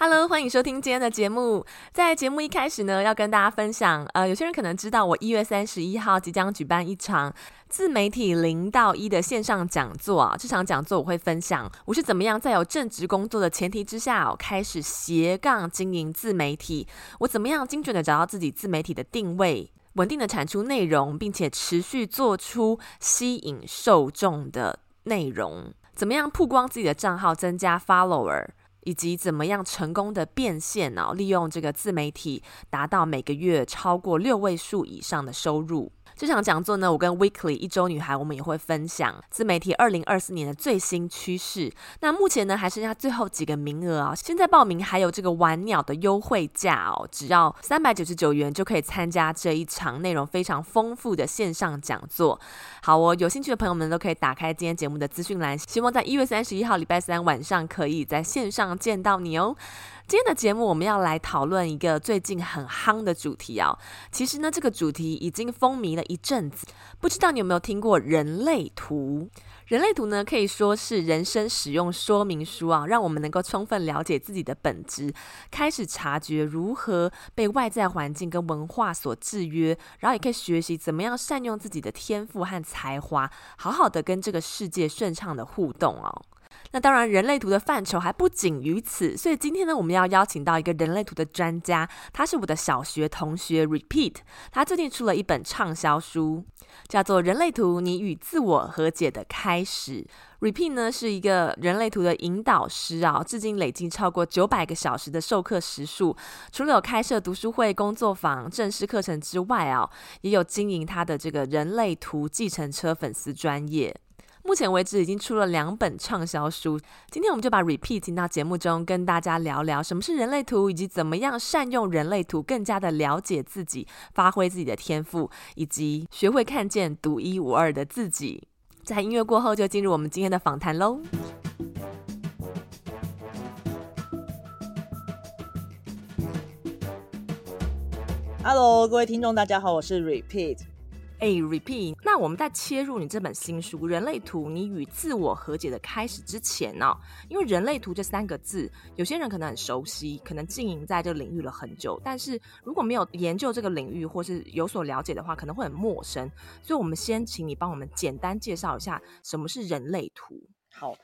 Hello，欢迎收听今天的节目。在节目一开始呢，要跟大家分享，呃，有些人可能知道，我一月三十一号即将举办一场自媒体零到一的线上讲座啊。这场讲座我会分享我是怎么样在有正职工作的前提之下，我开始斜杠经营自媒体。我怎么样精准的找到自己自媒体的定位，稳定的产出内容，并且持续做出吸引受众的内容。怎么样曝光自己的账号，增加 follower。以及怎么样成功的变现呢？利用这个自媒体，达到每个月超过六位数以上的收入。这场讲座呢，我跟 Weekly 一周女孩，我们也会分享自媒体二零二四年的最新趋势。那目前呢，还剩下最后几个名额啊，现在报名还有这个玩鸟的优惠价哦，只要三百九十九元就可以参加这一场内容非常丰富的线上讲座。好哦，有兴趣的朋友们都可以打开今天节目的资讯栏，希望在一月三十一号礼拜三晚上可以在线上见到你哦。今天的节目我们要来讨论一个最近很夯的主题啊。其实呢，这个主题已经风靡了一阵子。不知道你有没有听过人类图？人类图呢，可以说是人生使用说明书啊，让我们能够充分了解自己的本质，开始察觉如何被外在环境跟文化所制约，然后也可以学习怎么样善用自己的天赋和才华，好好的跟这个世界顺畅的互动哦。那当然，人类图的范畴还不仅于此，所以今天呢，我们要邀请到一个人类图的专家，他是我的小学同学 Repeat，他最近出了一本畅销书，叫做《人类图：你与自我和解的开始》。Repeat 呢是一个人类图的引导师啊，至今累计超过九百个小时的授课时数，除了有开设读书会、工作坊、正式课程之外啊，也有经营他的这个人类图计程车粉丝专业。目前为止已经出了两本畅销书，今天我们就把 Repeat 请到节目中，跟大家聊聊什么是人类图，以及怎么样善用人类图，更加的了解自己，发挥自己的天赋，以及学会看见独一无二的自己。在音乐过后，就进入我们今天的访谈喽。Hello，各位听众，大家好，我是 Repeat。哎，Repeat，那我们在切入你这本新书《人类图：你与自我和解的开始》之前呢、因为人类图这三个字，有些人可能很熟悉，可能经营在这个领域了很久，但是如果没有研究这个领域或是有所了解的话，可能会很陌生。所以，我们先请你帮我们简单介绍一下什么是人类图。好。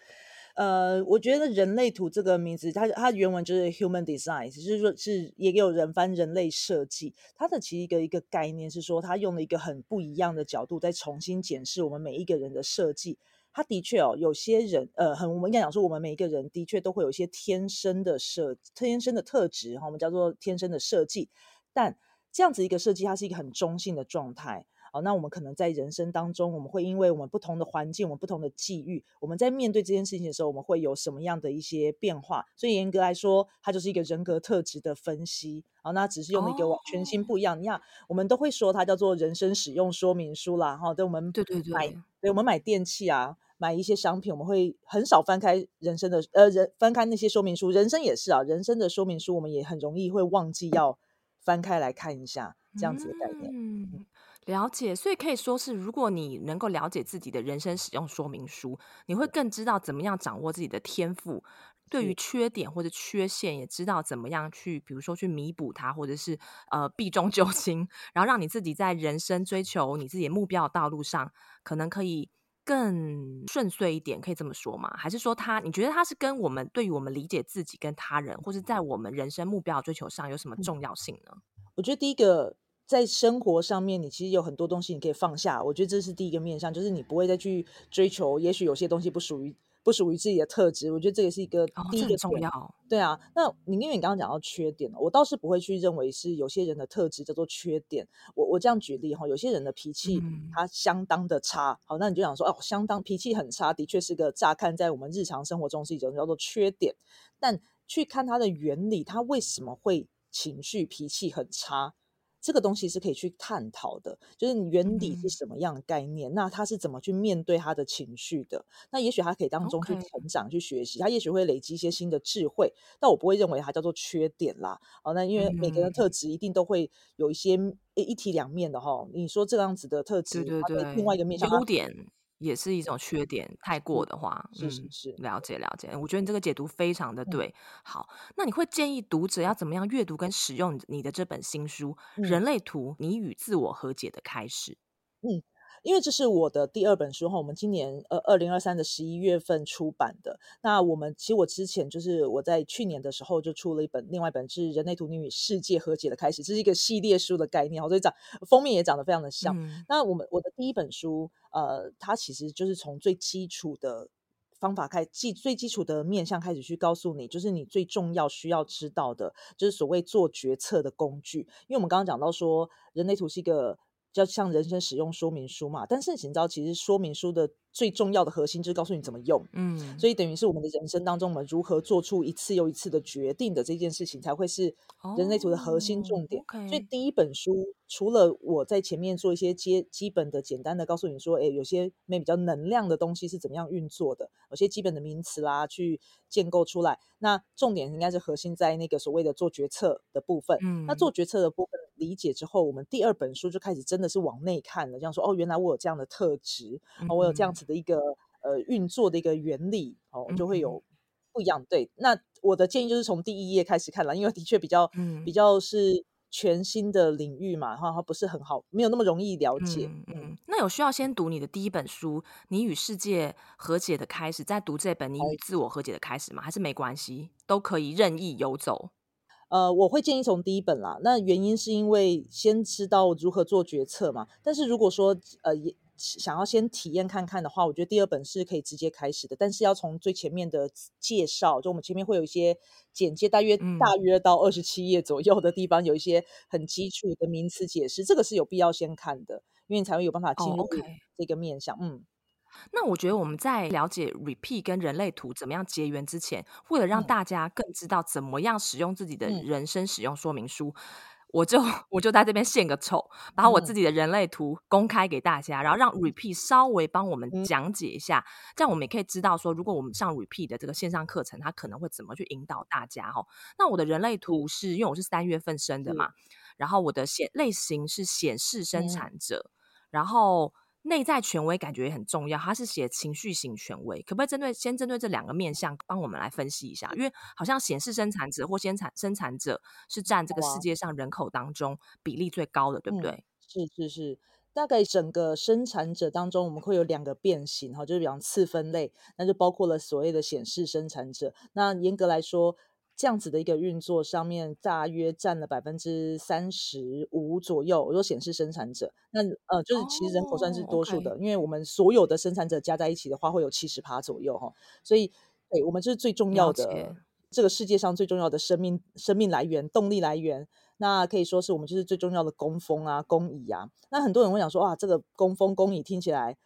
呃，我觉得人类图这个名字，它它原文就是 human design，只是说是也有人翻人类设计。它的其实一个一个概念是说，它用了一个很不一样的角度，在重新检视我们每一个人的设计。它的确哦，有些人呃，很我们应该讲说，我们每一个人的确都会有一些天生的设天生的特质哈，我们叫做天生的设计。但这样子一个设计，它是一个很中性的状态。好，那我们可能在人生当中，我们会因为我们不同的环境，我们不同的际遇，我们在面对这件事情的时候，我们会有什么样的一些变化？所以严格来说，它就是一个人格特质的分析。好，那只是用了一个全新不一样。你看，我们都会说它叫做人生使用说明书啦。哈，对，我们买，对对对，对我们买电器啊，买一些商品，我们会很少翻开人生的呃人翻开那些说明书。人生也是啊，人生的说明书，我们也很容易会忘记要翻开来看一下，这样子的概念。嗯。了解，所以可以说是，如果你能够了解自己的人生使用说明书，你会更知道怎么样掌握自己的天赋，对于缺点或者缺陷，也知道怎么样去，比如说去弥补它，或者是呃避重就轻，然后让你自己在人生追求你自己的目标的道路上，可能可以更顺遂一点，可以这么说吗？还是说他，你觉得他是跟我们对于我们理解自己跟他人，或者在我们人生目标的追求上有什么重要性呢？我觉得第一个。在生活上面，你其实有很多东西你可以放下。我觉得这是第一个面向，就是你不会再去追求，也许有些东西不属于。不属于自己的特质，我觉得这也是一个第一个、哦、重要。对啊，那你因为你刚刚讲到缺点，我倒是不会去认为是有些人的特质叫做缺点。我我这样举例哈，有些人的脾气他相当的差，嗯、好，那你就想说哦，相当脾气很差，的确是个乍看在我们日常生活中是一种叫做缺点。但去看它的原理，他为什么会情绪脾气很差？这个东西是可以去探讨的，就是你原理是什么样的概念，嗯、那他是怎么去面对他的情绪的？那也许他可以当中去成长.去学习，他也许会累积一些新的智慧。但我不会认为它叫做缺点啦。哦，那因为每个人的特质一定都会有一些一体两面的哈。你说这样子的特质，对对对，另外一个面向优点。也是一种缺点，太过的话，是是是，嗯，了解了解。我觉得你这个解读非常的对。嗯、好，那你会建议读者要怎么样阅读跟使用你的这本新书《人类图：你与自我和解的开始》？嗯。因为这是我的第二本书哈，我们今年呃二零二三的十一月份出版的。那我们其实我之前就是我在去年的时候就出了一本，另外一本是《人类图：你与世界和解的开始》，这是一个系列书的概念，所以长封面也长得非常的像。嗯、那我们我的第一本书呃，它其实就是从最基础的方法开，基最基础的面向开始去告诉你，就是你最重要需要知道的，就是所谓做决策的工具。因为我们刚刚讲到说，人类图是一个。就像人生使用说明书嘛，但是你知道，其实说明书的最重要的核心就是告诉你怎么用，嗯，所以等于是我们的人生当中，我们如何做出一次又一次的决定的这件事情，才会是人类图的核心重点。Oh, okay. 所以第一本书除了我在前面做一些基基本的、简单的告诉你说，哎，有些没比较能量的东西是怎么样运作的，有些基本的名词啦，去建构出来。那重点应该是核心在那个所谓的做决策的部分。嗯，那做决策的部分。理解之后，我们第二本书就开始真的是往内看了，这样说哦，原来我有这样的特质，嗯嗯，我有这样子的一个呃运作的一个原理，哦，就会有不一样。对，那我的建议就是从第一页开始看了，因为的确比较、嗯、比较是全新的领域嘛，哈，它不是很好，没有那么容易了解。嗯，嗯，那有需要先读你的第一本书《你与世界和解的开始》，再读这本《你与自我和解的开始》吗？还是没关系，都可以任意游走？呃，我会建议从第一本啦。那原因是因为先知道如何做决策嘛。但是如果说呃也想要先体验看看的话，我觉得第二本是可以直接开始的。但是要从最前面的介绍，就我们前面会有一些简介，大约、嗯、大约到二十七页左右的地方，有一些很基础的名词解释，这个是有必要先看的，因为你才会有办法进入这个面向。哦 okay、嗯。那我觉得我们在了解 Repeat 跟人类图怎么样结缘之前，为了让大家更知道怎么样使用自己的人生使用说明书，嗯、我就我就在这边献个丑，把我自己的人类图公开给大家，然后让 Repeat 稍微帮我们讲解一下，这样我们也可以知道说，如果我们上 Repeat 的这个线上课程，它可能会怎么去引导大家哈。那我的人类图是因为我是三月份生的嘛，然后我的显类型是显示生产者，然后。内在权威感觉也很重要，它是写情绪型权威，可不可以针对先针对这两个面向帮我们来分析一下？因为好像显示生产者或先产生产者是占这个世界上人口当中比例最高的，对不对？嗯，是是是，大概整个生产者当中，我们会有两个变形哈，就是比方次分类，那就包括了所谓的显示生产者。那严格来说。这样子的一个运作上面，大约占了百分之三十五左右。我说显示生产者，那呃，就是其实人口算是多数的，oh. 因为我们所有的生产者加在一起的话，会有七十趴左右哈。所以，对，我们就是最重要的这个世界上最重要的生命生命来源、动力来源。那可以说是我们就是最重要的工蜂啊、工蚁啊。那很多人会想说，哇，这个工蜂、工蚁听起来。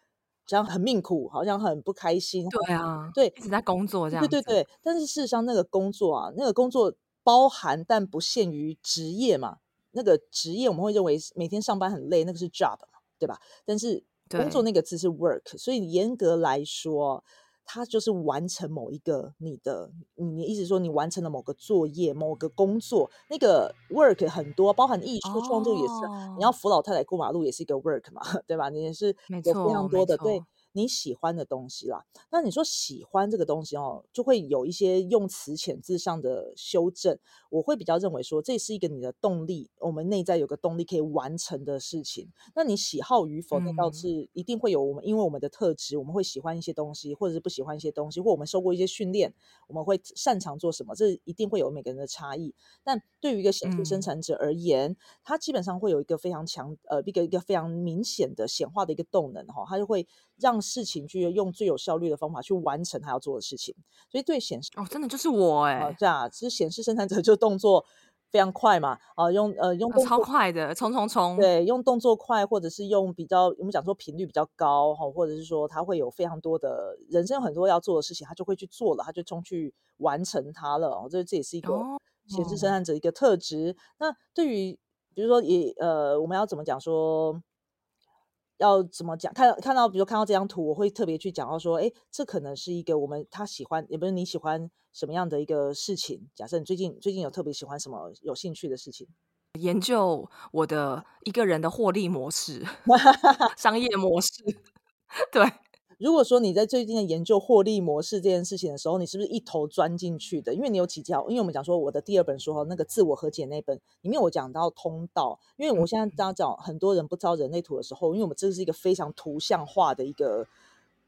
这样很命苦，好像很不开心。对啊，对，一直在工作这样。对对对，但是事实上，那个工作啊，那个工作包含但不限于职业嘛。那个职业我们会认为每天上班很累，那个是 job 嘛，对吧？但是工作那个字是 work，所以严格来说。它就是完成某一个你的，你意思说你完成了某个作业、某个工作，那个 work 很多，包含艺术创作也是。Oh. 你要扶老太太过马路也是一个 work 嘛，对吧？你也是有非常多的对。你喜欢的东西啦。那你说喜欢这个东西哦，就会有一些用词遣字上的修正。我会比较认为说，这是一个你的动力，我们内在有个动力可以完成的事情。那你喜好与否，那倒是一定会有我们，因为我们的特质，我们会喜欢一些东西，或者是不喜欢一些东西，或我们受过一些训练，我们会擅长做什么，这一定会有每个人的差异。但对于一个显著生产者而言，他基本上会有一个非常强，呃，一个一个非常明显的显化的一个动能哈，他就会让事情去用最有效率的方法去完成他要做的事情。所以对显示哦，真的就是我哎、呃，这样其实显示生产者就动作非常快嘛，啊、呃，用呃用超快的冲冲冲，对，用动作快，或者是用比较我们讲说频率比较高哈，或者是说他会有非常多的人生有很多要做的事情，他就会去做了，他就冲去完成它了。哦，这这也是一个显示生产者一个特质。哦、那对于比如说也呃，我们要怎么讲说？要怎么讲？看看到，比如看到这张图，我会特别去讲到说，哎，这可能是一个我们他喜欢，也不是你喜欢什么样的一个事情。假设你最近最近有特别喜欢什么有兴趣的事情，研究我的一个人的获利模式，商业模式，对。如果说你在最近的研究获利模式这件事情的时候，你是不是一头钻进去的？因为你有几条，因为我们讲说我的第二本书哈，那个自我和解那本里面我讲到通道。因为我现在大家讲很多人不知道人类图的时候，因为我们这是一个非常图像化的一个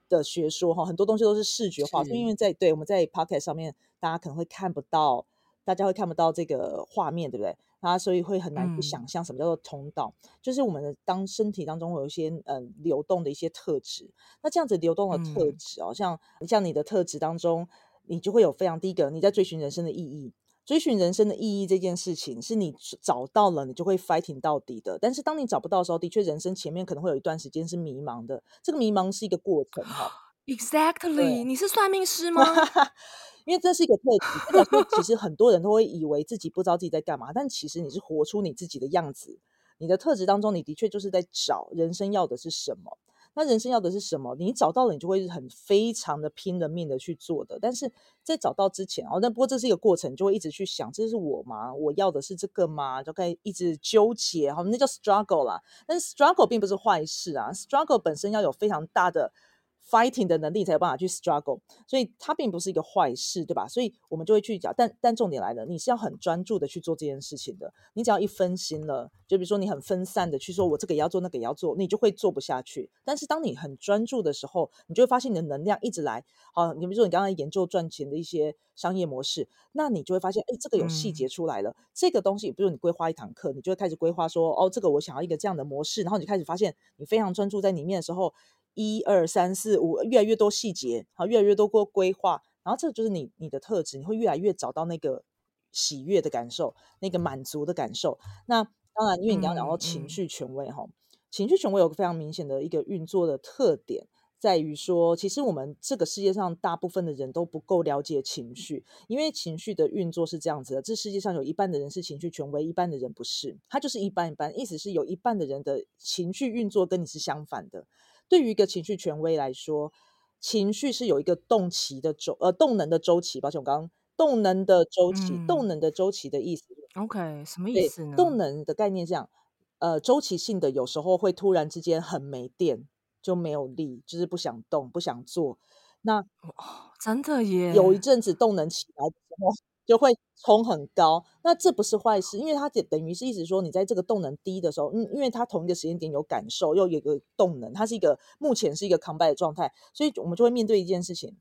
的学说哈，很多东西都是视觉化，是因为在对我们在 p o c k e t 上面，大家可能会看不到，大家会看不到这个画面，对不对？啊，所以会很难去想象什么叫做通道，嗯、就是我们的当身体当中有一些嗯、呃、流动的一些特质。那这样子流动的特质哦，嗯、像像你的特质当中，你就会有非常第一个你在追寻人生的意义。追寻人生的意义这件事情，是你找到了，你就会 fighting 到底的。但是当你找不到的时候，的确人生前面可能会有一段时间是迷茫的。这个迷茫是一个过程哈。Exactly，你是算命师吗？因为这是一个特质，其实很多人都会以为自己不知道自己在干嘛，但其实你是活出你自己的样子。你的特质当中，你的确就是在找人生要的是什么。那人生要的是什么？你找到了，你就会很非常的拼了命的去做的。但是在找到之前哦，那不过这是一个过程，就会一直去想，这是我吗？我要的是这个吗？就可以一直纠结，好，那叫 struggle 啦。但是 struggle 并不是坏事啊，struggle 本身要有非常大的。Fighting 的能力才有办法去 struggle，所以它并不是一个坏事，对吧？所以我们就会去讲，但但重点来了，你是要很专注的去做这件事情的。你只要一分心了，就比如说你很分散的去说，我这个也要做，那个也要做，你就会做不下去。但是当你很专注的时候，你就会发现你的能量一直来。好，你比如说你刚刚研究赚钱的一些商业模式，那你就会发现，哎，这个有细节出来了。嗯、这个东西，比如你规划一堂课，你就会开始规划说，哦，这个我想要一个这样的模式，然后你就开始发现，你非常专注在里面的时候。一二三四五，越来越多细节，好，越来越多过规划，然后这就是你你的特质，你会越来越找到那个喜悦的感受，那个满足的感受。那当然，因为你刚刚讲到情绪权威哈，嗯嗯、情绪权威有个非常明显的一个运作的特点，在于说，其实我们这个世界上大部分的人都不够了解情绪，因为情绪的运作是这样子的：这世界上有一半的人是情绪权威，一半的人不是，他就是一般一般，意思是有一半的人的情绪运作跟你是相反的。对于一个情绪权威来说，情绪是有一个动期的周，呃，动能的周期。抱歉，我刚刚动能的周期，嗯、动能的周期的意思。OK，什么意思呢？动能的概念是这样，呃，周期性的有时候会突然之间很没电，就没有力，就是不想动，不想做。那、哦、真的耶，有一阵子动能起来之后。就会冲很高，那这不是坏事，因为它等等于是一直说，你在这个动能低的时候，嗯，因为它同一个时间点有感受，又有一个动能，它是一个目前是一个 c o m b i 的状态，所以我们就会面对一件事情：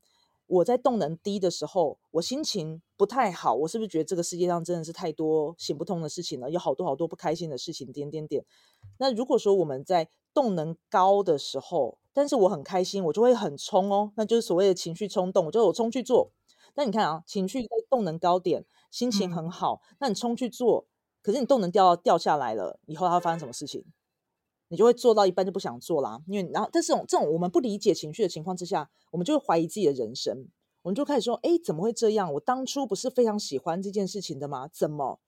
我在动能低的时候，我心情不太好，我是不是觉得这个世界上真的是太多行不通的事情了？有好多好多不开心的事情，点点点。那如果说我们在动能高的时候，但是我很开心，我就会很冲哦，那就是所谓的情绪冲动，我就我冲去做。那你看啊，情绪在动能高点，心情很好，嗯、那你冲去做，可是你动能掉掉下来了，以后它会发生什么事情？你就会做到一半就不想做啦，因为然后，但是这种这种我们不理解情绪的情况之下，我们就会怀疑自己的人生，我们就开始说，哎，怎么会这样？我当初不是非常喜欢这件事情的吗？怎么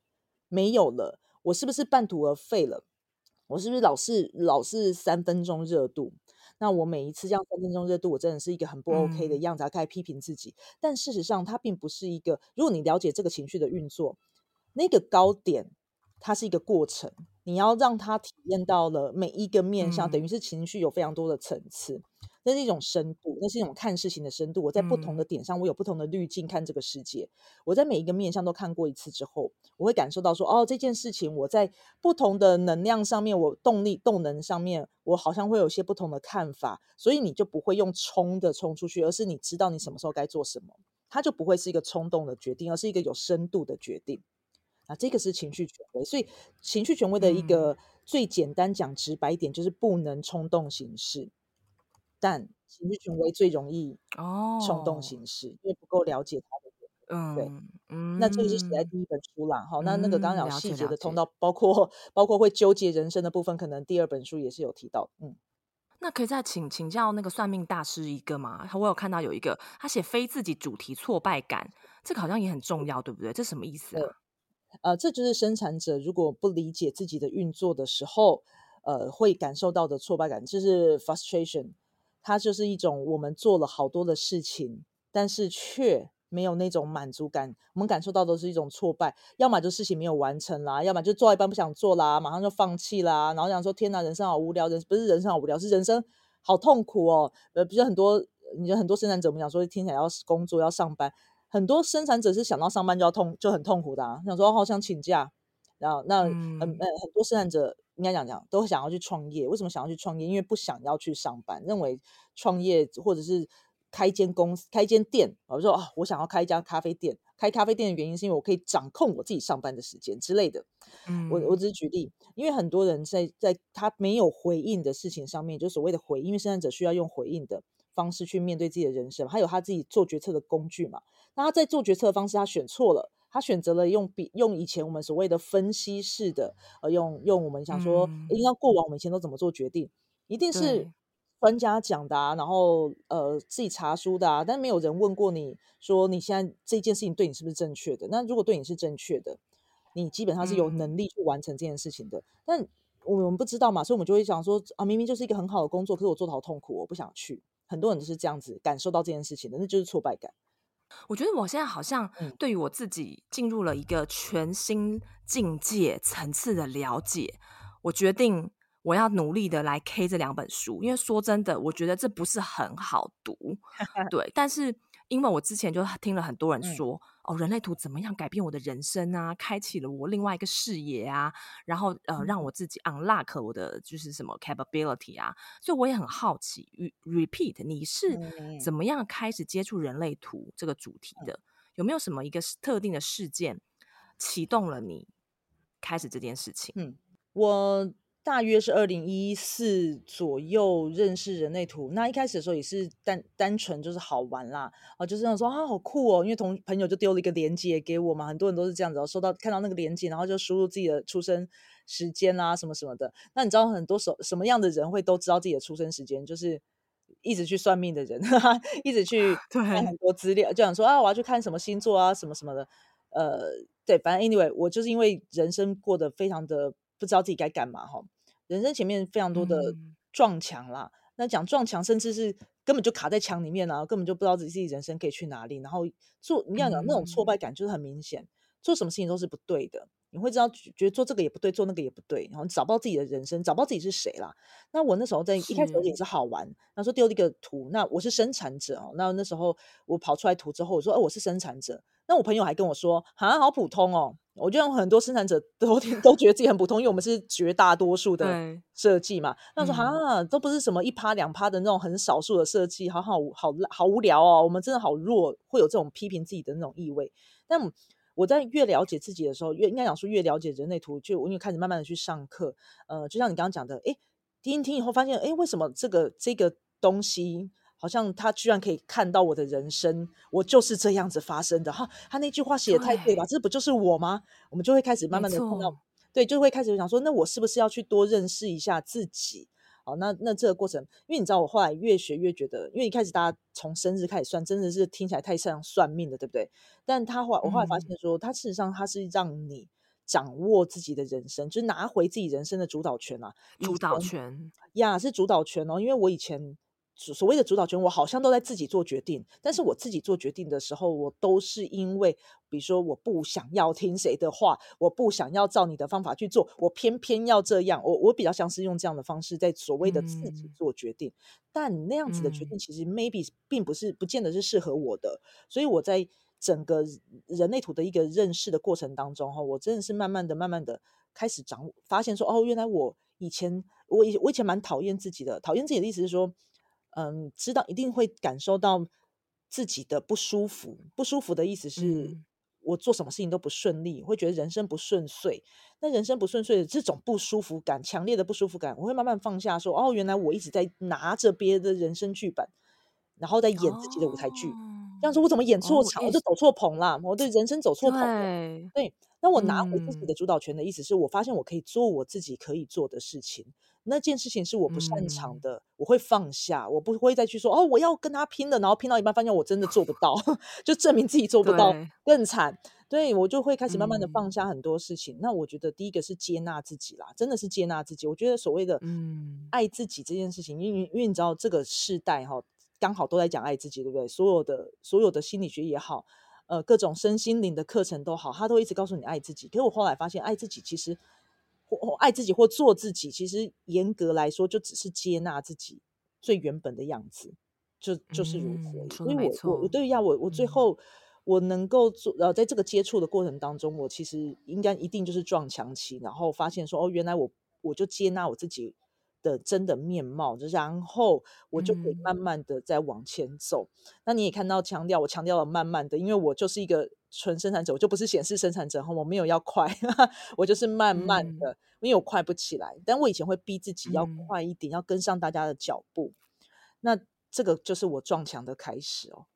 没有了？我是不是半途而废了？我是不是老是老是三分钟热度？那我每一次这样三分钟热度，我真的是一个很不 OK 的样子，开始批评自己。嗯、但事实上，它并不是一个。如果你了解这个情绪的运作，那个高点，它是一个过程。你要让他体验到了每一个面向，嗯、等于是情绪有非常多的层次。那是一种深度，那是一种看事情的深度。我在不同的点上，我有不同的滤镜看这个世界。嗯、我在每一个面向都看过一次之后，我会感受到说，哦，这件事情我在不同的能量上面，我动力动能上面，我好像会有些不同的看法。所以你就不会用冲的冲出去，而是你知道你什么时候该做什么，它就不会是一个冲动的决定，而是一个有深度的决定。啊，这个是情绪权威。所以情绪权威的一个最简单讲直白一点，就是不能冲动行事。但情绪权威最容易冲动行事，哦、因为不够了解他的人。嗯，对，嗯，那这个是写在第一本书啦。哈、嗯，那那个刚刚讲细节的通道，包括包括会纠结人生的部分，可能第二本书也是有提到。嗯，那可以再请请教那个算命大师一个吗？我有看到有一个他写非自己主题挫败感，这个好像也很重要，对不对？这什么意思啊？呃，这就是生产者如果不理解自己的运作的时候，呃，会感受到的挫败感，就是 frustration。它就是一种我们做了好多的事情，但是却没有那种满足感。我们感受到的是一种挫败，要么就事情没有完成啦，要么就做到一半不想做啦，马上就放弃啦，然后想说天哪，人生好无聊，人不是人生好无聊，是人生好痛苦哦。呃，比如很多，你觉得很多生产者，我们讲说听起来要工作要上班，很多生产者是想到上班就要痛就很痛苦的啊，想说好想请假，然后那很、嗯、很多生产者。应该讲讲，都想要去创业。为什么想要去创业？因为不想要去上班，认为创业或者是开一间公司、开一间店。我说啊，我想要开一家咖啡店。开咖啡店的原因是因为我可以掌控我自己上班的时间之类的。嗯，我我只是举例，因为很多人在在他没有回应的事情上面，就所谓的回应，因为生产者需要用回应的方式去面对自己的人生，还有他自己做决策的工具嘛。那他在做决策的方式，他选错了。他选择了用比用以前我们所谓的分析式的，呃，用用我们想说，应该过往我们以前都怎么做决定，一定是专家讲的啊，然后呃自己查书的啊，但没有人问过你说你现在这件事情对你是不是正确的？那如果对你是正确的，你基本上是有能力去完成这件事情的。嗯、但我们不知道嘛，所以我们就会想说啊，明明就是一个很好的工作，可是我做的好痛苦，我不想去。很多人都是这样子感受到这件事情的，那就是挫败感。我觉得我现在好像对于我自己进入了一个全新境界层次的了解。我决定我要努力的来 K 这两本书，因为说真的，我觉得这不是很好读，对，但是。因为我之前就听了很多人说，嗯、哦，人类图怎么样改变我的人生啊？开启了我另外一个视野啊，然后呃，嗯、让我自己 unlock 我的就是什么 capability 啊，所以我也很好奇。repeat，你是怎么样开始接触人类图这个主题的？嗯、有没有什么一个特定的事件启动了你开始这件事情？嗯，我。大约是二零一四左右认识人类图，那一开始的时候也是单单纯就是好玩啦，啊，就是想说啊好酷哦，因为同朋友就丢了一个链接给我嘛，很多人都是这样子，然后收到看到那个链接，然后就输入自己的出生时间啊什么什么的。那你知道很多什什么样的人会都知道自己的出生时间？就是一直去算命的人，哈哈，一直去 看很多资料，就想说啊我要去看什么星座啊什么什么的。呃，对，反正 anyway，我就是因为人生过得非常的。不知道自己该干嘛哈，人生前面非常多的撞墙啦。嗯、那讲撞墙，甚至是根本就卡在墙里面啊，根本就不知道自己人生可以去哪里。然后做你要讲那种挫败感，就是很明显，嗯、做什么事情都是不对的。你会知道，觉得做这个也不对，做那个也不对，然后找不到自己的人生，找不到自己是谁啦。那我那时候在一开始也是好玩，那说丢了一个图，那我是生产者哦。那那时候我跑出来图之后，我说哦，我是生产者。那我朋友还跟我说，好像好普通哦。我觉得很多生产者都 都觉得自己很普通，因为我们是绝大多数的设计嘛。那说啊，都不是什么一趴两趴的那种很少数的设计，好好好好无聊哦。我们真的好弱，会有这种批评自己的那种意味。但我在越了解自己的时候，越应该讲说越了解人类图，就我因为开始慢慢的去上课。呃，就像你刚刚讲的，诶，听一听以后发现，诶，为什么这个这个东西？好像他居然可以看到我的人生，我就是这样子发生的哈。他那句话写的太对吧？对，这不就是我吗？我们就会开始慢慢的碰到，对，就会开始想说，那我是不是要去多认识一下自己？好，那那这个过程，因为你知道，我后来越学越觉得，因为一开始大家从生日开始算，真的是听起来太像算命的，对不对？但他后来我后来发现说，他、嗯、事实上他是让你掌握自己的人生，就是拿回自己人生的主导权啊，主导权呀，是主导权哦。因为我以前。所谓的主导权，我好像都在自己做决定，但是我自己做决定的时候，我都是因为，比如说我不想要听谁的话，我不想要照你的方法去做，我偏偏要这样，我我比较像是用这样的方式在所谓的自己做决定，嗯、但那样子的决定其实 maybe 并不是不见得是适合我的，所以我在整个人类图的一个认识的过程当中，哈，我真的是慢慢的、慢慢的开始掌握，发现说，哦，原来我以前我以我以前蛮讨厌自己的，讨厌自己的意思是说。嗯，知道一定会感受到自己的不舒服。不舒服的意思是我做什么事情都不顺利，会觉得人生不顺遂。那人生不顺遂的这种不舒服感，强烈的不舒服感，我会慢慢放下说，说哦，原来我一直在拿着别的人生剧本，然后在演自己的舞台剧。哦、这样说，我怎么演错场，哦、我就走错棚了，我的人生走错棚了。对，对，那我拿回自己的主导权的意思是我发现我可以做我自己可以做的事情。那件事情是我不擅长的，嗯、我会放下，我不会再去说哦，我要跟他拼了，然后拼到一半发现我真的做不 到，就证明自己做不到更惨。对，我就会开始慢慢的放下很多事情。嗯、那我觉得第一个是接纳自己啦，真的是接纳自己。我觉得所谓的嗯爱自己这件事情，因为因为你知道这个世代哈，刚好都在讲爱自己，对不对？所有的所有的心理学也好，呃，各种身心灵的课程都好，他都一直告诉你爱自己。可是我后来发现，爱自己其实。或爱自己或做自己，其实严格来说，就只是接纳自己最原本的样子，就就是如此。所以我我我对呀，我我最后我能够做，呃，在这个接触的过程当中，我其实应该一定就是撞墙期，然后发现说，哦，原来我我就接纳我自己的真的面貌，然后我就可以慢慢的再往前走。嗯、那你也看到强调，我强调了慢慢的，因为我就是一个纯生产者，我就不是显示生产者哈，我没有要快，我就是慢慢的，嗯、因为我快不起来。但我以前会逼自己要快一点，嗯、要跟上大家的脚步。那这个就是我撞墙的开始哦。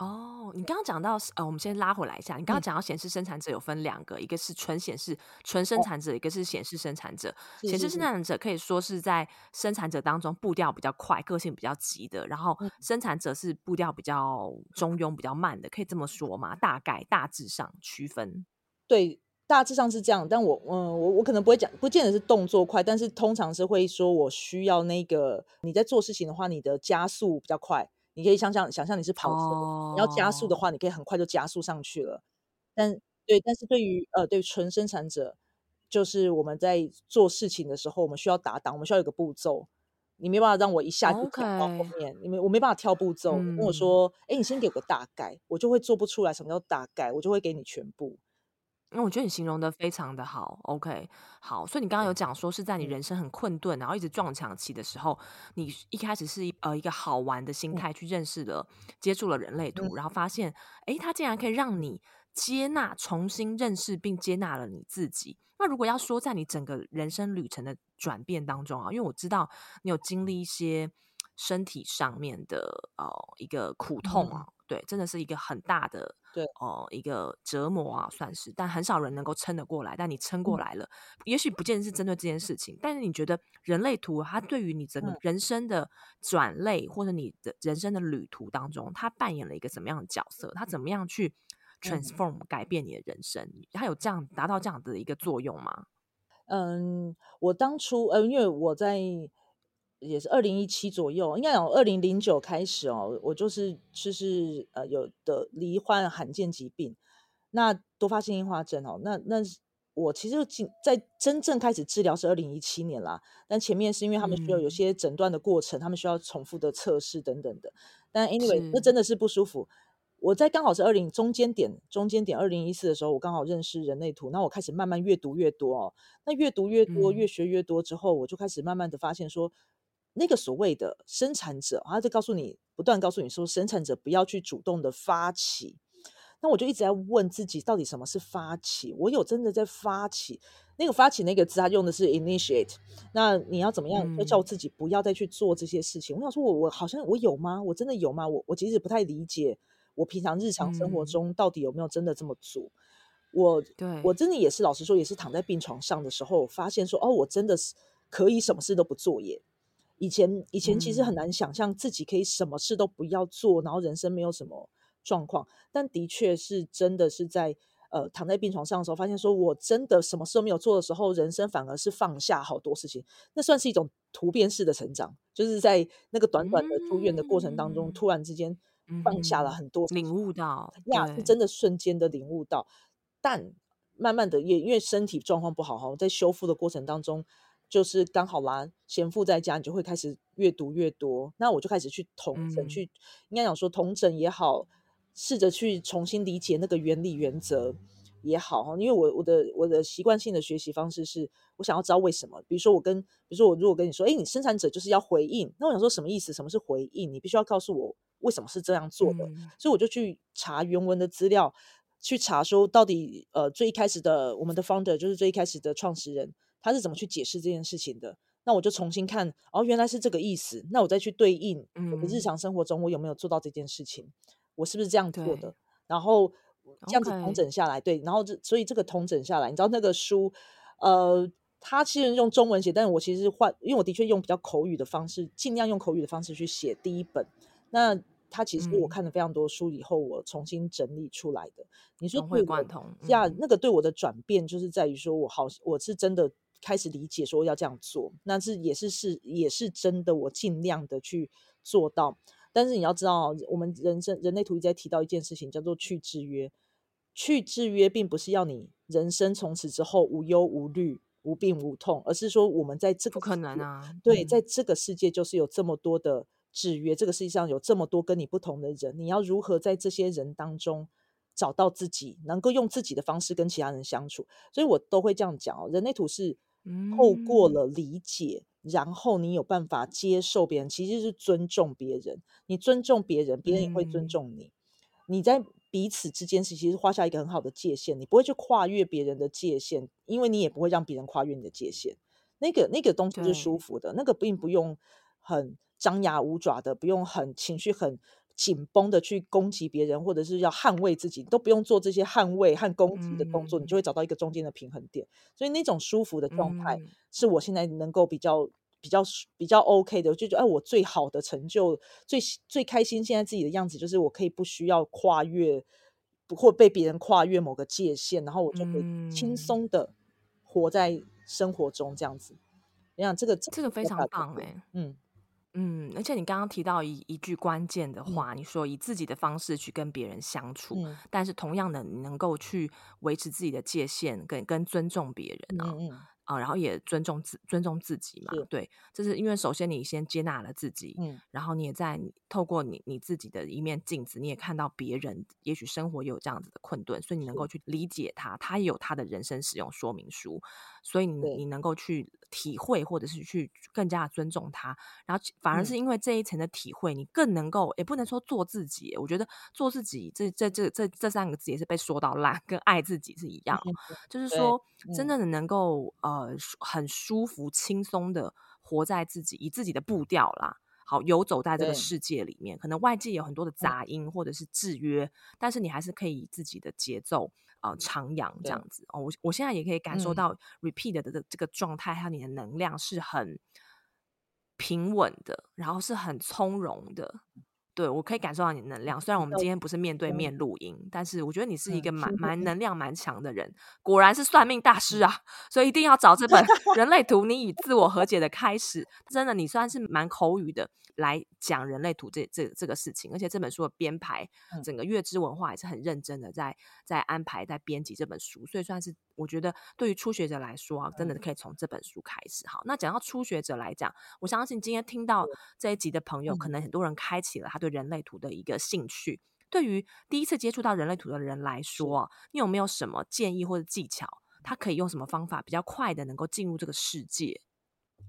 哦，你刚刚讲到呃，我们先拉回来一下。你刚刚讲到显示生产者有分两个，嗯、一个是纯显示纯生产者，哦、一个是显示生产者。显示生产者可以说是在生产者当中步调比较快、个性比较急的，然后生产者是步调比较中庸、比较慢的，可以这么说吗？大概大致上区分。对，大致上是这样。但我嗯，我我可能不会讲，不见得是动作快，但是通常是会说我需要那个你在做事情的话，你的加速比较快。你可以想象，想象你是跑车，oh. 你要加速的话，你可以很快就加速上去了。但对，但是对于呃，对纯生产者，就是我们在做事情的时候，我们需要打档，我们需要有个步骤。你没办法让我一下子跳到后面，你没.我没办法跳步骤。嗯、你跟我说，哎，你先给我个大概，我就会做不出来。什么叫大概？我就会给你全部。那我觉得你形容的非常的好，OK，好，所以你刚刚有讲说是在你人生很困顿，然后一直撞墙期的时候，你一开始是一呃一个好玩的心态去认识了、接触了人类图，然后发现，哎，它竟然可以让你接纳、重新认识并接纳了你自己。那如果要说在你整个人生旅程的转变当中啊，因为我知道你有经历一些身体上面的呃一个苦痛啊。对，真的是一个很大的，对哦、呃，一个折磨啊，算是。但很少人能够撑得过来，但你撑过来了。嗯、也许不见得是针对这件事情，但是你觉得人类图它对于你整个人生的转类，嗯、或者你的人生的旅途当中，它扮演了一个什么样的角色？它怎么样去 transform、嗯、改变你的人生？它有这样达到这样的一个作用吗？嗯，我当初呃，因为我在。也是二零一七左右，应该有二零零九开始哦，我就是就是呃有的罹患罕见疾病，那多发性硬化症哦，那那我其实进在真正开始治疗是二零一七年啦，但前面是因为他们需要有些诊断的过程，嗯、他们需要重复的测试等等的，但 anyway 那真的是不舒服。我在刚好是二零中间点中间点二零一四的时候，我刚好认识人类图，那我开始慢慢越读越多哦，那越读越多，越学越多之后，嗯、我就开始慢慢的发现说。那个所谓的生产者，他就告诉你，不断告诉你说，生产者不要去主动的发起。那我就一直在问自己，到底什么是发起？我有真的在发起？那个发起那个字，他用的是 initiate。那你要怎么样？要叫自己不要再去做这些事情？嗯、我想说我，我我好像我有吗？我真的有吗？我我其实不太理解，我平常日常生活中到底有没有真的这么做？嗯、我对我真的也是，老实说，也是躺在病床上的时候，发现说，哦，我真的是可以什么事都不做耶。以前以前其实很难想象自己可以什么事都不要做，嗯、然后人生没有什么状况。但的确是真的是在呃躺在病床上的时候，发现说我真的什么事都没有做的时候，人生反而是放下好多事情。那算是一种突变式的成长，就是在那个短短的住院的过程当中，嗯、突然之间放下了很多，领悟到呀，是真的瞬间的领悟到。但慢慢的，也因为身体状况不好哈，在修复的过程当中。就是刚好啦，闲赋在家，你就会开始越读越多。那我就开始去统整，嗯、去应该讲说统整也好，试着去重新理解那个原理原则也好。因为我我的我的习惯性的学习方式是，我想要知道为什么。比如说我跟，比如说我如果跟你说，哎，你生产者就是要回应，那我想说什么意思？什么是回应？你必须要告诉我为什么是这样做的。嗯、所以我就去查原文的资料，去查说到底呃最一开始的我们的 founder 就是最一开始的创始人。他是怎么去解释这件事情的？那我就重新看，哦，原来是这个意思。那我再去对应我的日常生活中，我有没有做到这件事情？嗯、我是不是这样做的？然后这样子统整下来.对，然后这所以这个统整下来，你知道那个书，呃，他其实用中文写，但是我其实换，因为我的确用比较口语的方式，尽量用口语的方式去写第一本。那它其实我看了非常多书以后，嗯、我重新整理出来的。你说会贯通呀？那个对我的转变，就是在于说我好，我是真的。开始理解说要这样做，那是也是是也是真的，我尽量的去做到。但是你要知道，我们人生人类图一直在提到一件事情，叫做去制约。去制约并不是要你人生从此之后无忧无虑、无病无痛，而是说我们在这个不可能啊，对，在这个世界就是有这么多的制约，嗯、这个世界上有这么多跟你不同的人，你要如何在这些人当中找到自己，能够用自己的方式跟其他人相处？所以我都会这样讲哦，人类图是。透过了理解，嗯、然后你有办法接受别人，其实是尊重别人。你尊重别人，别人也会尊重你。嗯、你在彼此之间是其实画下一个很好的界限，你不会去跨越别人的界限，因为你也不会让别人跨越你的界限。那个那个东西是舒服的，那个并不用很张牙舞爪的，不用很情绪很。紧绷的去攻击别人，或者是要捍卫自己，都不用做这些捍卫和攻击的工作，嗯、你就会找到一个中间的平衡点。所以那种舒服的状态，嗯、是我现在能够比较比较比较 OK 的。我就觉得，哎，我最好的成就，最最开心，现在自己的样子，就是我可以不需要跨越，不会被别人跨越某个界限，然后我就可以轻松的活在生活中这样子。你想，这个这个非常棒哎、欸，嗯。嗯，而且你刚刚提到一一句关键的话，嗯、你说以自己的方式去跟别人相处，嗯、但是同样的，你能够去维持自己的界限，跟跟尊重别人啊。啊，然后也尊重自尊重自己嘛，对，这是因为首先你先接纳了自己，嗯，然后你也在透过你你自己的一面镜子，你也看到别人也许生活也有这样子的困顿，所以你能够去理解他，他也有他的人生使用说明书，所以你你能够去体会或者是去更加尊重他，然后反而是因为这一层的体会，嗯、你更能够也不能说做自己，我觉得做自己这这这这这三个字也是被说到烂，跟爱自己是一样，嗯、就是说真正的能够呃。呃，很舒服、轻松的活在自己，以自己的步调啦，好游走在这个世界里面。可能外界有很多的杂音或者是制约，嗯、但是你还是可以以自己的节奏呃徜徉这样子。哦，我我现在也可以感受到 repeat 的这这个状态，还有你的能量是很平稳的，然后是很从容的。对，我可以感受到你能量。虽然我们今天不是面对面录音，嗯、但是我觉得你是一个蛮蛮能量蛮强的人。果然是算命大师啊！所以一定要找这本 《人类图：你与自我和解的开始》。真的，你算是蛮口语的来讲人类图这这这个事情。而且这本书的编排，整个月之文化也是很认真的在在安排在编辑这本书。所以算是我觉得对于初学者来说啊，真的可以从这本书开始。好，那讲到初学者来讲，我相信今天听到这一集的朋友，可能很多人开启了他对人类图的一个兴趣，对于第一次接触到人类图的人来说，你有没有什么建议或者技巧？他可以用什么方法比较快的能够进入这个世界？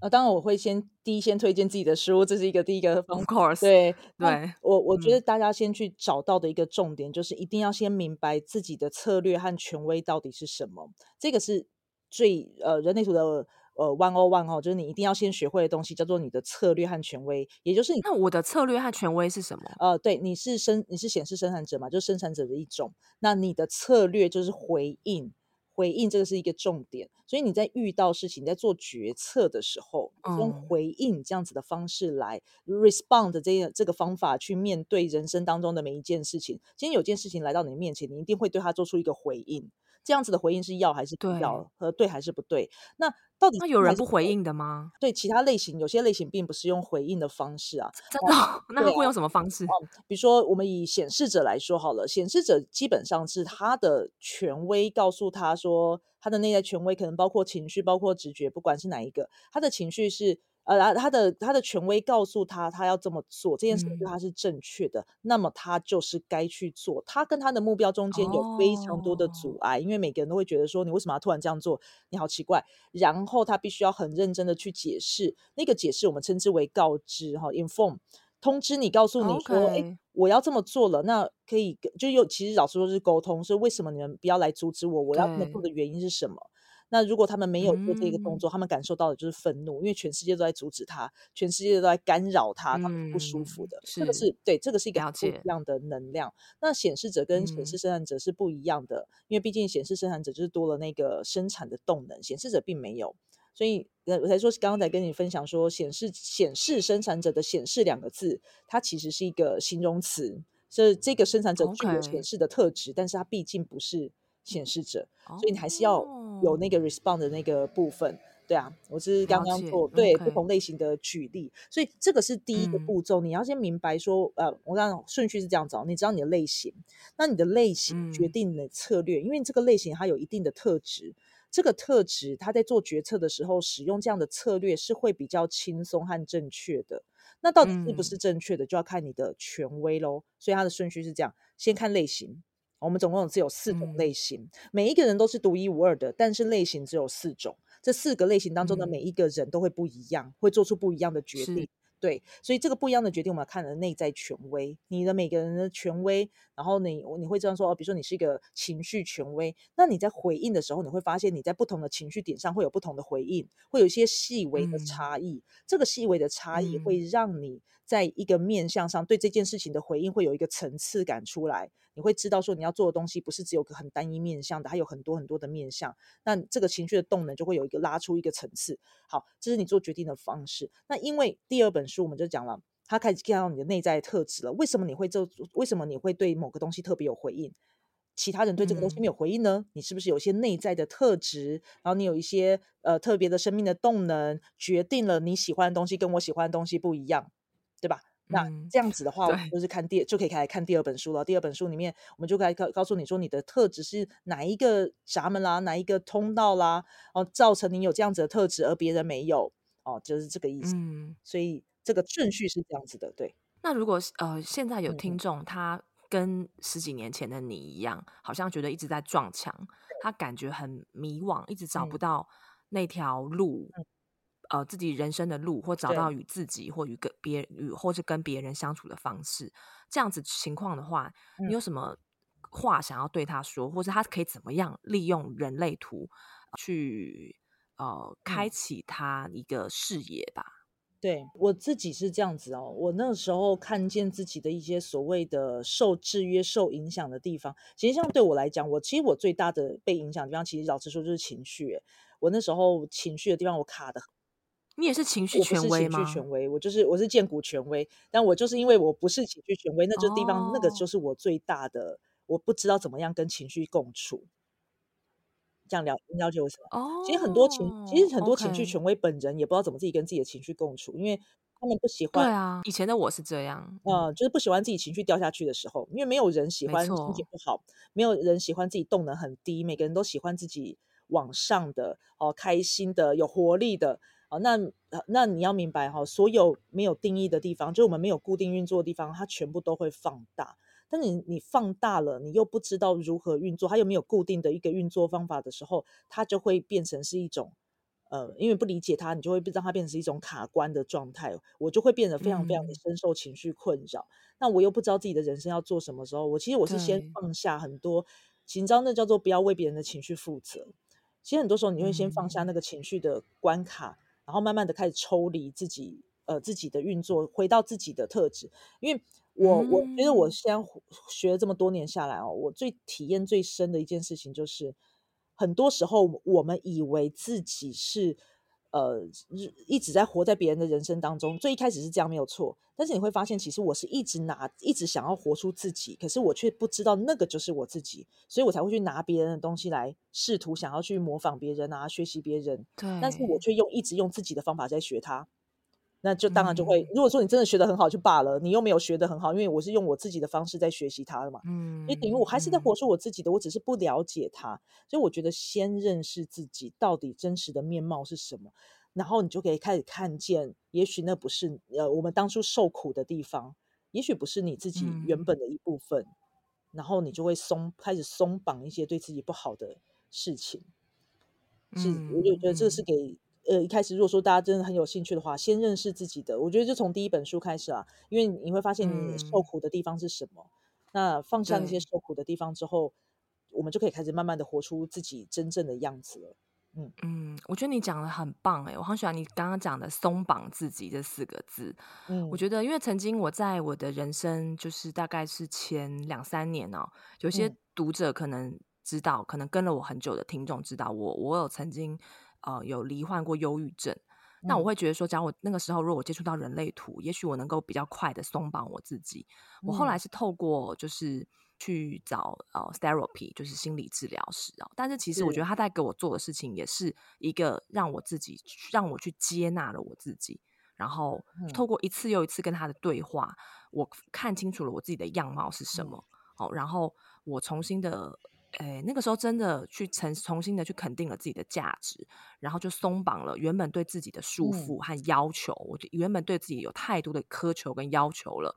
呃，当然我会先第一先推荐自己的书，这是一个第一个方法。Of course，对对，我我觉得大家先去找到的一个重点，就是一定要先明白自己的策略和权威到底是什么，这个是最呃人类图的。呃，one o one 哦，就是你一定要先学会的东西，叫做你的策略和权威，也就是你。那我的策略和权威是什么？呃，对，你是生，你是显示生产者嘛，就是生产者的一种。那你的策略就是回应，回应这个是一个重点，所以你在遇到事情，在做决策的时候，用回应这样子的方式来 respond 这个这个方法去面对人生当中的每一件事情。今天有件事情来到你面前，你一定会对他做出一个回应。这样子的回应是要还是不要？和对，对还是不对？那到底是那有人不回应的吗？对，其他类型，有些类型并不是用回应的方式啊。真的？那会用什么方式？啊，比如说，我们以显示者来说好了，显示者基本上是他的权威告诉他说，他的内在权威可能包括情绪，包括直觉，不管是哪一个，他的情绪是。呃，然后他的他的权威告诉他，他要这么做，这件事情对他是正确的，嗯，那么他就是该去做。他跟他的目标中间有非常多的阻碍，哦，因为每个人都会觉得说，你为什么要突然这样做？你好奇怪。然后他必须要很认真的去解释，那个解释我们称之为告知哈，inform，通知你，告诉你说，哎我要这么做了，那可以就又其实老师说是沟通，是为什么你们不要来阻止我？我要这么做的原因是什么？那如果他们没有做这个动作，嗯，他们感受到的就是愤怒，因为全世界都在阻止他，全世界都在干扰他，他们不舒服的。这个是对，这个是一个不一样的能量。那显示者跟显示生产者是不一样的，嗯，因为毕竟显示生产者就是多了那个生产的动能，显示者并没有。所以我才说刚刚才跟你分享说，显示显示生产者的显示两个字，它其实是一个形容词，是这个生产者具有显示的特质.但是它毕竟不是。显示者，所以你还是要有那个 respond 的那个部分，对啊，我是刚刚做对不同类型的举例，所以这个是第一个步骤，你要先明白说，呃，我刚刚顺序是这样子，你知道你的类型，那你的类型决定你的策略，因为这个类型它有一定的特质，这个特质它在做决策的时候使用这样的策略是会比较轻松和正确的，那到底是不是正确的，就要看你的权威喽，所以它的顺序是这样，先看类型。我们总共只有四种类型，嗯，每一个人都是独一无二的，但是类型只有四种。这四个类型当中的每一个人都会不一样，嗯，会做出不一样的决定。对，所以这个不一样的决定，我们要看的内在权威，你的每个人的权威，然后你你会这样说哦，比如说你是一个情绪权威，那你在回应的时候，你会发现你在不同的情绪点上会有不同的回应，会有一些细微的差异。嗯，这个细微的差异会让你在一个面向上对这件事情的回应会有一个层次感出来。你会知道说你要做的东西不是只有个很单一面向的，还有很多很多的面向。那这个情绪的动能就会有一个拉出一个层次。好，这是你做决定的方式。那因为第二本书我们就讲了，他开始看到你的内在的特质了。为什么你会做？为什么你会对某个东西特别有回应？其他人对这个东西没有回应呢？嗯、你是不是有一些内在的特质？然后你有一些呃特别的生命的动能，决定了你喜欢的东西跟我喜欢的东西不一样，对吧？那这样子的话，我们就是看第就可以开始看第二本书了。第二本书里面，我们就可以告告诉你说，你的特质是哪一个闸门啦，哪一个通道啦，哦，造成你有这样子的特质，而别人没有，哦，就是这个意思。嗯，所以这个顺序是这样子的，对。那如果呃，现在有听众，他跟十几年前的你一样，好像觉得一直在撞墙，他感觉很迷惘，一直找不到那条路。嗯呃，自己人生的路，或找到与自己，或与跟别与，或是跟别人相处的方式，这样子情况的话，嗯，你有什么话想要对他说，或者他可以怎么样利用人类图去呃开启他一个视野吧？对，我自己是这样子哦，我那个时候看见自己的一些所谓的受制约、受影响的地方，其实像对我来讲，我其实我最大的被影响的地方，其实老实说就是情绪。我那时候情绪的地方，我卡的。你也是情绪权威吗？我不是情绪权威，我就是我是荐骨权威，但我就是因为我不是情绪权威，那就地方、哦、那个就是我最大的，我不知道怎么样跟情绪共处。这样了了解为什么？哦，其实很多情，其实很多情绪权威本人也不知道怎么自己跟自己的情绪共处，因为他们不喜欢。对啊，以前的我是这样，嗯、呃，就是不喜欢自己情绪掉下去的时候，因为没有人喜欢心情不好，没有人喜欢自己动能很低，每个人都喜欢自己往上的哦，开心的，有活力的。好，那那你要明白哈，所有没有定义的地方，就我们没有固定运作的地方，它全部都会放大。但你你放大了，你又不知道如何运作，它又没有固定的一个运作方法的时候，它就会变成是一种呃，因为不理解它，你就会让它变成是一种卡关的状态。我就会变得非常非常的深受情绪困扰。嗯。那我又不知道自己的人生要做什么时候，我其实我是先放下很多紧张，那叫做不要为别人的情绪负责。其实很多时候你会先放下那个情绪的关卡。嗯然后慢慢的开始抽离自己，呃，自己的运作，回到自己的特质。因为我，我觉得我现在学了这么多年下来哦，我最体验最深的一件事情就是，很多时候我们以为自己是。呃，一直在活在别人的人生当中，最一开始是这样没有错，但是你会发现，其实我是一直拿，一直想要活出自己，可是我却不知道那个就是我自己，所以我才会去拿别人的东西来试图想要去模仿别人啊，学习别人，对，但是我却用一直用自己的方法在学他。那就当然就会，嗯、如果说你真的学得很好就罢了，你又没有学得很好，因为我是用我自己的方式在学习它的嘛，嗯，所以等于我还是在活出我自己的，嗯、我只是不了解它，所以我觉得先认识自己到底真实的面貌是什么，然后你就可以开始看见，也许那不是呃我们当初受苦的地方，也许不是你自己原本的一部分，嗯、然后你就会松开始松绑一些对自己不好的事情，是，我就觉得这是给。呃，一开始如果说大家真的很有兴趣的话，先认识自己的，我觉得就从第一本书开始啊，因为你会发现你受苦的地方是什么，嗯、那放下那些受苦的地方之后，我们就可以开始慢慢的活出自己真正的样子了。嗯嗯，我觉得你讲的很棒哎，我很喜欢你刚刚讲的“松绑自己”这四个字。嗯，我觉得因为曾经我在我的人生，就是大概是前两三年哦，有些读者可能知道，嗯、可能跟了我很久的听众知道我，我有曾经。呃，有罹患过忧郁症，那我会觉得说，假如我那个时候如果我接触到人类图，也许我能够比较快的松绑我自己。我后来是透过就是去找呃 therapy，就是心理治疗师啊。但是其实我觉得他在给我做的事情，也是一个让我自己让我去接纳了我自己，然后透过一次又一次跟他的对话，我看清楚了我自己的样貌是什么。哦，然后我重新的。哎，那个时候真的去重重新的去肯定了自己的价值，然后就松绑了原本对自己的束缚和要求。嗯、我就原本对自己有太多的苛求跟要求了。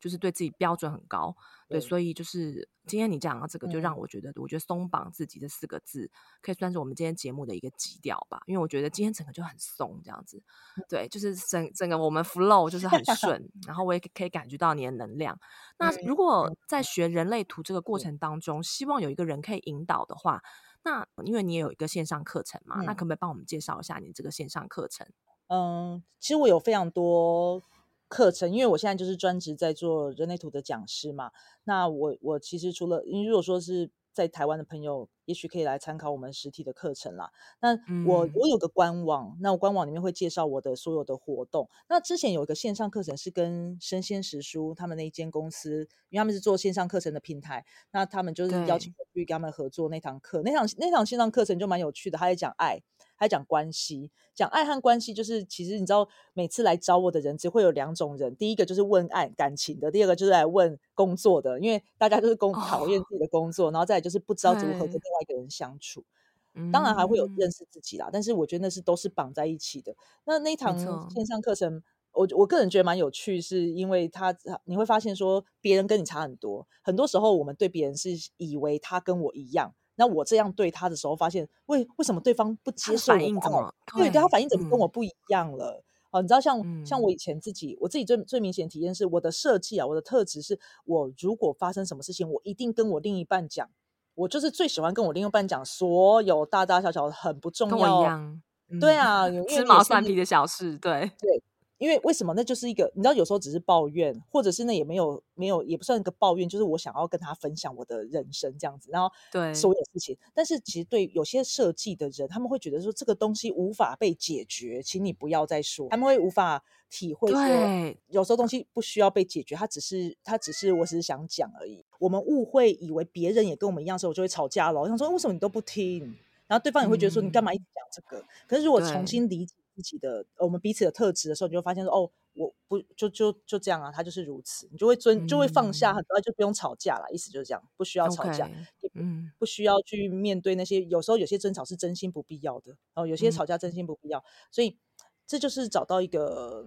就是对自己标准很高，对，对，所以就是今天你讲到这个，就让我觉得，嗯、我觉得“松绑自己”这四个字可以算是我们今天节目的一个基调吧。因为我觉得今天整个就很松，这样子，对，就是整整个我们 flow 就是很顺，然后我也可以感觉到你的能量。那如果在学人类图这个过程当中，希望有一个人可以引导的话，那因为你也有一个线上课程嘛，嗯、那可不可以帮我们介绍一下你这个线上课程？嗯，其实我有非常多。课程，因为我现在就是专职在做人类图的讲师嘛。那我我其实除了，因为如果说是在台湾的朋友，也许可以来参考我们实体的课程啦。那我我有个官网，那我官网里面会介绍我的所有的活动。那之前有一个线上课程是跟生鲜食书他们那一间公司，因为他们是做线上课程的平台，那他们就是邀请我去跟他们合作那堂课。那堂那堂线上课程就蛮有趣的，他在讲爱。还讲关系，讲爱和关系，就是其实你知道，每次来找我的人只会有两种人，第一个就是问爱感情的，第二个就是来问工作的，因为大家都是工讨厌自己的工作，哦、然后再来就是不知道如何跟另外一个人相处。对当然还会有认识自己啦，嗯、但是我觉得那是都是绑在一起的。那那一堂线上课程，我我个人觉得蛮有趣，是因为他你会发现说别人跟你差很多，很多时候我们对别人是以为他跟我一样。那我这样对他的时候，发现为为什么对方不接受我？反应怎么？对，对，他反应怎么跟我不一样了？哦、嗯啊，你知道像，像、嗯、像我以前自己，我自己最最明显体验是，我的设计啊，我的特质是，我如果发生什么事情，我一定跟我另一半讲。我就是最喜欢跟我另一半讲所有大大小小很不重要，对啊，芝麻蒜皮的小事，对对。因为为什么？那就是一个你知道，有时候只是抱怨，或者是那也没有没有，也不算一个抱怨，就是我想要跟他分享我的人生这样子，然后对所有事情。但是其实对有些设计的人，他们会觉得说这个东西无法被解决，请你不要再说。他们会无法体会说，对有时候东西不需要被解决，他只是他只是我只是想讲而已。我们误会以为别人也跟我们一样的时候，我就会吵架了。我想说为什么你都不听？然后对方也会觉得说你干嘛一直讲这个？嗯、可是如果重新理解。自己的我们彼此的特质的时候，你就发现说哦，我不就就就这样啊，他就是如此，你就会尊就会放下很多，就不用吵架了，意思就是这样，不需要吵架，嗯，不需要去面对那些有时候有些争吵是真心不必要的，然后有些吵架真心不必要，所以这就是找到一个，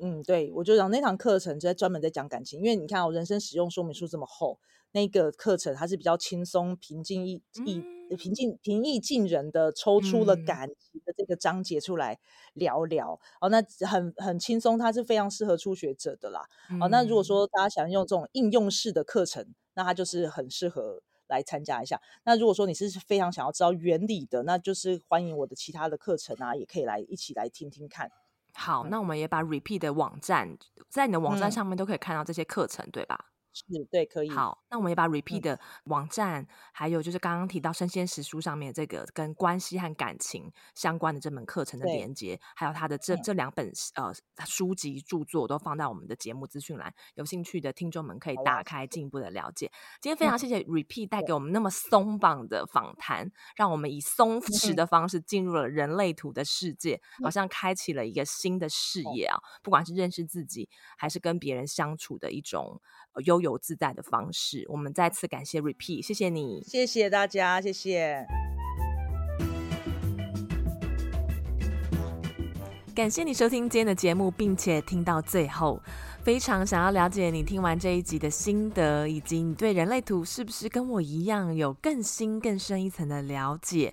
嗯，对，我就讲那堂课程就在专门在讲感情，因为你看我人生使用说明书这么厚，那个课程还是比较轻松平静一一。平静平易近人的抽出了感情的这个章节出来聊聊，嗯、哦，那很很轻松，它是非常适合初学者的啦。嗯、哦，那如果说大家想用这种应用式的课程，那它就是很适合来参加一下。那如果说你是非常想要知道原理的，那就是欢迎我的其他的课程啊，也可以来一起来听听看。好，嗯、那我们也把 Repeat 的网站在你的网站上面都可以看到这些课程，对吧？是，对，可以。好，那我们也把 Repeat 的网站，嗯、还有就是刚刚提到生鲜食书上面这个跟关系和感情相关的这门课程的连接，还有他的这这两本呃书籍著作都放到我们的节目资讯栏，有兴趣的听众们可以打开进一步的了解。今天非常谢谢 Repeat 带给我们那么松绑的访谈，让我们以松弛的方式进入了人类图的世界，好像开启了一个新的视野啊！不管是认识自己，还是跟别人相处的一种优。有自在的方式，我们再次感谢 Repeat，谢谢你，谢谢大家，谢谢，感谢你收听今天的节目，并且听到最后，非常想要了解你听完这一集的心得，以及你对人类图是不是跟我一样有更新更深一层的了解。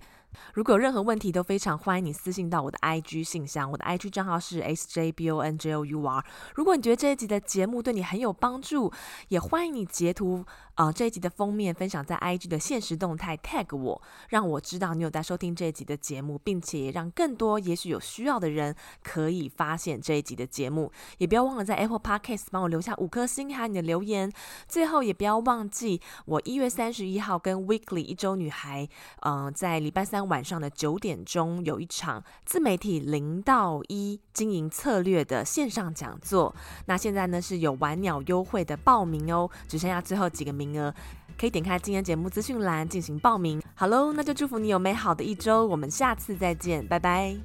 如果有任何问题，都非常欢迎你私信到我的 IG 信箱，我的 IG 账号是 sjbonjour。如果你觉得这一集的节目对你很有帮助，也欢迎你截图。呃，这一集的封面分享在 IG 的限时动态，tag 我，让我知道你有在收听这一集的节目，并且让更多也许有需要的人可以发现这一集的节目。也不要忘了在 Apple Podcast 帮我留下五颗星还有你的留言。最后也不要忘记，我一月三十一号跟 Weekly 一周女孩，嗯、在礼拜三晚上的九点钟有一场自媒体零到一经营策略的线上讲座。那现在呢是有玩鸟优惠的报名哦，只剩下最后几个名。可以点开今天节目资讯栏进行报名。好喽，那就祝福你有美好的一周，我们下次再见，拜拜。